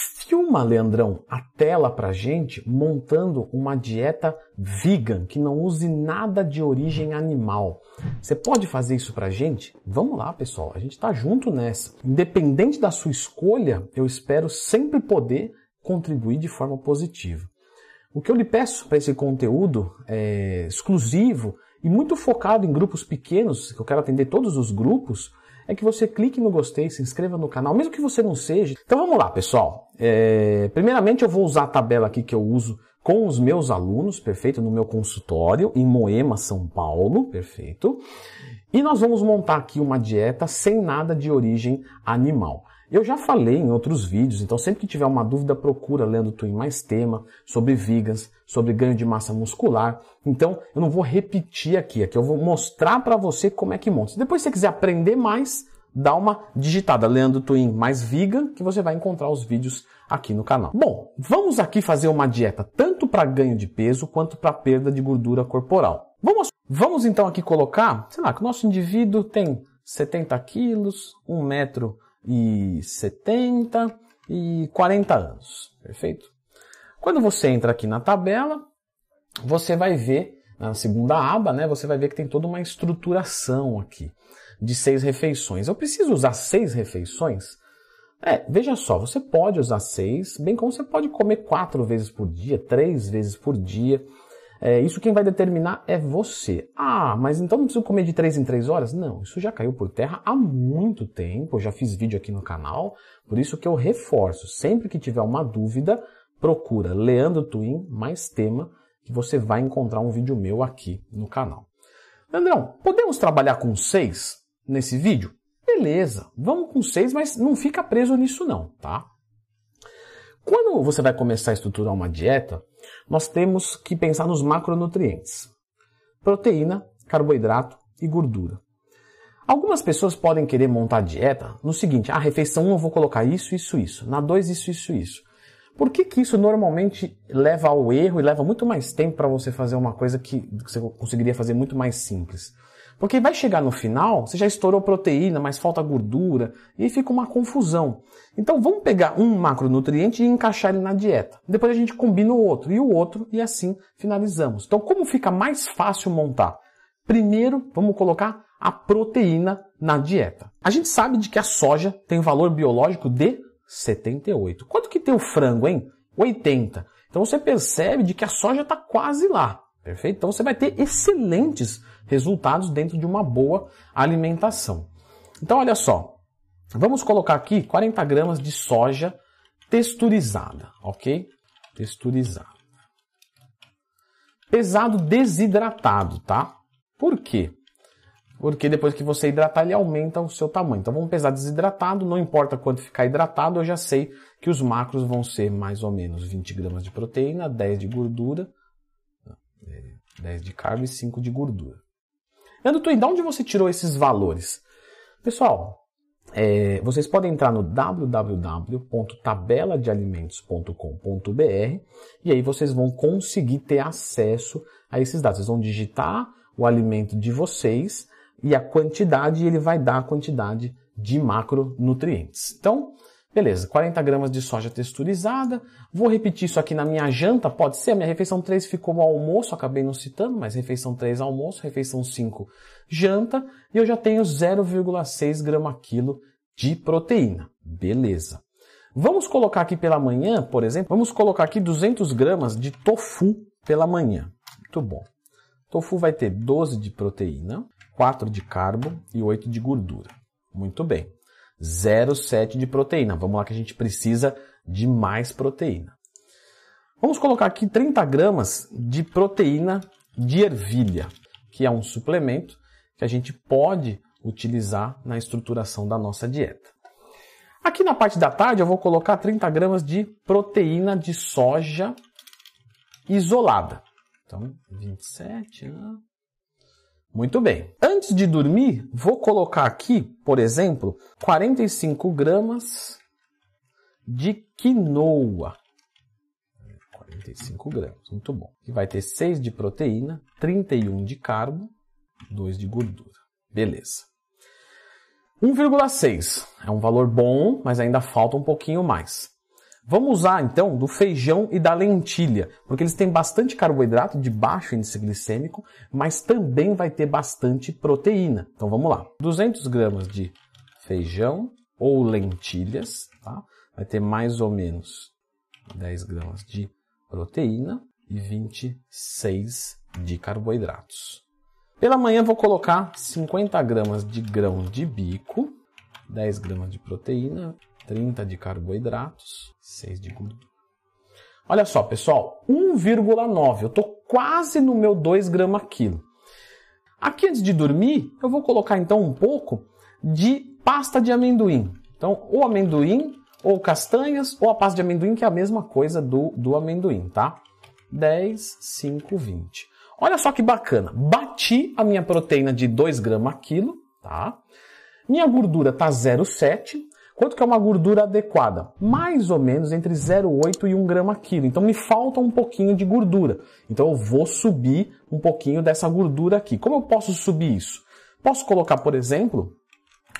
Filma, Leandrão, a tela pra gente montando uma dieta vegan que não use nada de origem animal. Você pode fazer isso pra gente? Vamos lá, pessoal, a gente tá junto nessa. Independente da sua escolha, eu espero sempre poder contribuir de forma positiva. O que eu lhe peço para esse conteúdo é exclusivo e muito focado em grupos pequenos, que eu quero atender todos os grupos, é que você clique no gostei, se inscreva no canal, mesmo que você não seja. Então vamos lá, pessoal. É, primeiramente eu vou usar a tabela aqui que eu uso com os meus alunos, perfeito, no meu consultório em Moema, São Paulo, perfeito. E nós vamos montar aqui uma dieta sem nada de origem animal. Eu já falei em outros vídeos, então sempre que tiver uma dúvida, procura Leandro Twin mais tema sobre vegans, sobre ganho de massa muscular. Então, eu não vou repetir aqui, aqui eu vou mostrar para você como é que monta. Se depois você quiser aprender mais, dá uma digitada Leandro Twin mais vegan, que você vai encontrar os vídeos aqui no canal. Bom, vamos aqui fazer uma dieta tanto para ganho de peso quanto para perda de gordura corporal. Vamos, vamos então aqui colocar, sei lá, que o nosso indivíduo tem 70 quilos, 1 metro e 70 e 40 anos. Perfeito? Quando você entra aqui na tabela, você vai ver, na segunda aba, né, você vai ver que tem toda uma estruturação aqui de seis refeições. Eu preciso usar seis refeições? É, veja só, você pode usar seis, bem como você pode comer quatro vezes por dia, três vezes por dia. É, isso quem vai determinar é você. Ah, mas então não preciso comer de 3 em 3 horas? Não, isso já caiu por terra há muito tempo. Eu já fiz vídeo aqui no canal, por isso que eu reforço. Sempre que tiver uma dúvida, procura Leandro Twin mais tema, que você vai encontrar um vídeo meu aqui no canal. Leandrão, podemos trabalhar com 6 nesse vídeo? Beleza, vamos com 6, mas não fica preso nisso não, tá? Quando você vai começar a estruturar uma dieta, nós temos que pensar nos macronutrientes: proteína, carboidrato e gordura. Algumas pessoas podem querer montar dieta no seguinte: a ah, refeição 1 eu vou colocar isso, isso, isso, na 2 isso, isso, isso. Por que, que isso normalmente leva ao erro e leva muito mais tempo para você fazer uma coisa que você conseguiria fazer muito mais simples? Porque vai chegar no final, você já estourou proteína, mas falta gordura, e aí fica uma confusão. Então vamos pegar um macronutriente e encaixar ele na dieta. Depois a gente combina o outro e o outro, e assim finalizamos. Então, como fica mais fácil montar? Primeiro, vamos colocar a proteína na dieta. A gente sabe de que a soja tem um valor biológico de 78. Quanto que tem o frango, hein? 80. Então você percebe de que a soja está quase lá. Perfeito? Então você vai ter excelentes resultados dentro de uma boa alimentação. Então, olha só, vamos colocar aqui 40 gramas de soja texturizada, ok? Texturizada. Pesado desidratado, tá? Por quê? Porque depois que você hidratar, ele aumenta o seu tamanho. Então vamos pesar desidratado, não importa quanto ficar hidratado, eu já sei que os macros vão ser mais ou menos 20 gramas de proteína, 10 de gordura, 10 de carbo e 5 de gordura. Leandro Twin, de onde você tirou esses valores? Pessoal, é, vocês podem entrar no www.tabeladealimentos.com.br e aí vocês vão conseguir ter acesso a esses dados. Vocês vão digitar o alimento de vocês e a quantidade, e ele vai dar a quantidade de macronutrientes. Então, Beleza, 40 gramas de soja texturizada. Vou repetir isso aqui na minha janta, pode ser. A minha refeição 3 ficou o almoço, acabei não citando, mas refeição 3 almoço, refeição 5 janta. E eu já tenho 0,6 grama quilo de proteína. Beleza. Vamos colocar aqui pela manhã, por exemplo, vamos colocar aqui 200 gramas de tofu pela manhã. Muito bom. Tofu vai ter 12 de proteína, 4 de carbo e 8 de gordura. Muito bem. 0,7 de proteína. Vamos lá que a gente precisa de mais proteína. Vamos colocar aqui 30 gramas de proteína de ervilha, que é um suplemento que a gente pode utilizar na estruturação da nossa dieta. Aqui na parte da tarde eu vou colocar 30 gramas de proteína de soja isolada. Então, 27, né? Muito bem. Antes de dormir, vou colocar aqui, por exemplo, 45 gramas de quinoa. 45 gramas, muito bom. Que vai ter 6 de proteína, 31 de carbo, 2 de gordura. Beleza. 1,6 é um valor bom, mas ainda falta um pouquinho mais. Vamos usar então do feijão e da lentilha, porque eles têm bastante carboidrato de baixo índice glicêmico, mas também vai ter bastante proteína. Então vamos lá. 200 gramas de feijão ou lentilhas, tá? vai ter mais ou menos 10 gramas de proteína e 26 de carboidratos. Pela manhã vou colocar 50 gramas de grão de bico, 10 gramas de proteína, 30 de carboidratos, 6 de gordura. Olha só, pessoal, 1,9. Eu estou quase no meu 2 gramas quilo. Aqui antes de dormir, eu vou colocar então um pouco de pasta de amendoim. Então, ou amendoim, ou castanhas, ou a pasta de amendoim, que é a mesma coisa do, do amendoim, tá? 10, 5, 20. Olha só que bacana. Bati a minha proteína de 2 gramas quilo, tá? Minha gordura tá 0,7. Quanto que é uma gordura adequada? Mais ou menos entre 0,8 e 1 grama quilo. Então me falta um pouquinho de gordura. Então eu vou subir um pouquinho dessa gordura aqui. Como eu posso subir isso? Posso colocar, por exemplo,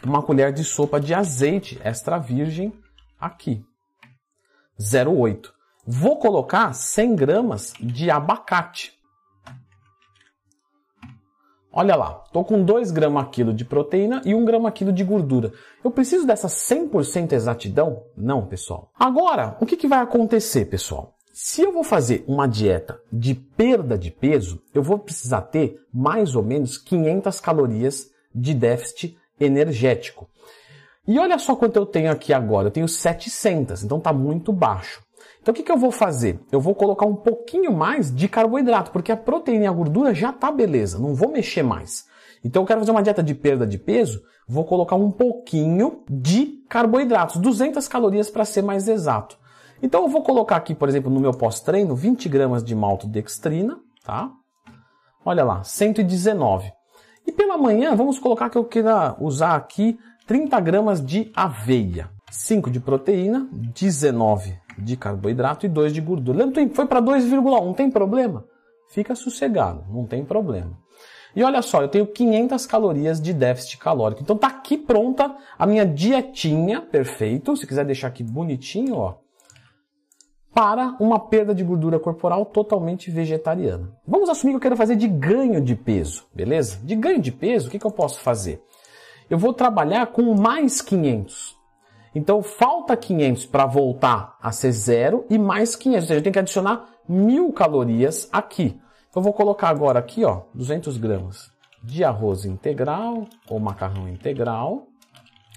uma colher de sopa de azeite extra virgem aqui. 0,8. Vou colocar 100 gramas de abacate. Olha lá, estou com 2 gramas quilo de proteína e 1 grama quilo de gordura. Eu preciso dessa 100% exatidão? Não, pessoal. Agora, o que, que vai acontecer, pessoal? Se eu vou fazer uma dieta de perda de peso, eu vou precisar ter mais ou menos 500 calorias de déficit energético. E olha só quanto eu tenho aqui agora. Eu tenho 700, então está muito baixo. Então o que, que eu vou fazer? Eu vou colocar um pouquinho mais de carboidrato, porque a proteína e a gordura já tá beleza, não vou mexer mais. Então eu quero fazer uma dieta de perda de peso, vou colocar um pouquinho de carboidratos, 200 calorias para ser mais exato. Então eu vou colocar aqui, por exemplo, no meu pós-treino, 20 gramas de maltodextrina, tá? Olha lá, 119. E pela manhã, vamos colocar que eu queira usar aqui 30 gramas de aveia, 5 de proteína, 19 de carboidrato e 2 de gordura. Lembra, foi para 2,1, tem problema? Fica sossegado, não tem problema. E olha só, eu tenho 500 calorias de déficit calórico. Então tá aqui pronta a minha dietinha, perfeito. Se quiser deixar aqui bonitinho, ó. Para uma perda de gordura corporal totalmente vegetariana. Vamos assumir que eu quero fazer de ganho de peso, beleza? De ganho de peso, o que, que eu posso fazer? Eu vou trabalhar com mais 500. Então falta 500 para voltar a ser zero e mais 500. Ou seja, eu tenho que adicionar mil calorias aqui. Então vou colocar agora aqui, ó, 200 gramas de arroz integral ou macarrão integral.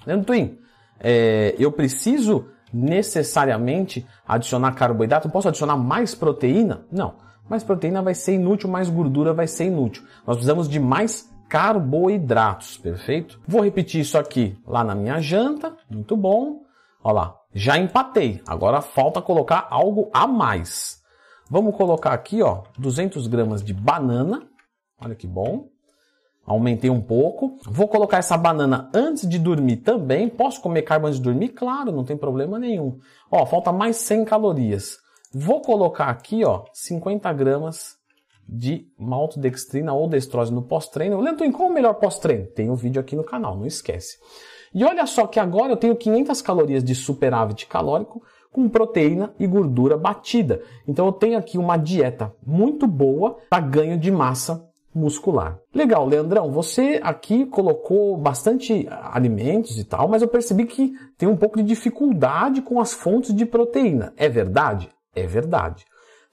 Lembra, Twin? É, eu preciso necessariamente adicionar carboidrato? Posso adicionar mais proteína? Não. Mais proteína vai ser inútil, mais gordura vai ser inútil. Nós precisamos de mais carboidratos, perfeito? Vou repetir isso aqui lá na minha janta, muito bom. Olha lá, já empatei. Agora falta colocar algo a mais. Vamos colocar aqui, ó, 200 gramas de banana. Olha que bom. Aumentei um pouco. Vou colocar essa banana antes de dormir também. Posso comer carbo antes de dormir? Claro, não tem problema nenhum. Ó, falta mais 100 calorias. Vou colocar aqui, ó, 50 gramas de maltodextrina ou destrose no pós-treino. Lento, qual é o melhor pós-treino? Tem um vídeo aqui no canal, não esquece. E olha só que agora eu tenho 500 calorias de superávit calórico com proteína e gordura batida. Então eu tenho aqui uma dieta muito boa para ganho de massa muscular. Legal, Leandrão, você aqui colocou bastante alimentos e tal, mas eu percebi que tem um pouco de dificuldade com as fontes de proteína. É verdade? É verdade.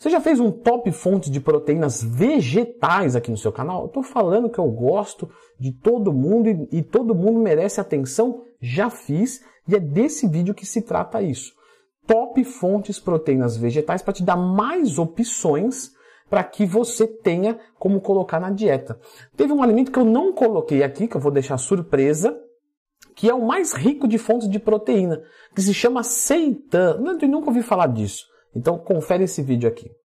Você já fez um top fonte de proteínas vegetais aqui no seu canal? Eu estou falando que eu gosto de todo mundo e, e, todo mundo merece atenção. Já fiz e é desse vídeo que se trata isso. Top fontes proteínas vegetais para te dar mais opções para que você tenha como colocar na dieta. Teve um alimento que eu não coloquei aqui, que eu vou deixar surpresa, que é o mais rico de fontes de proteína, que se chama seitan. Eu nunca ouvi falar disso. Então confere esse vídeo aqui.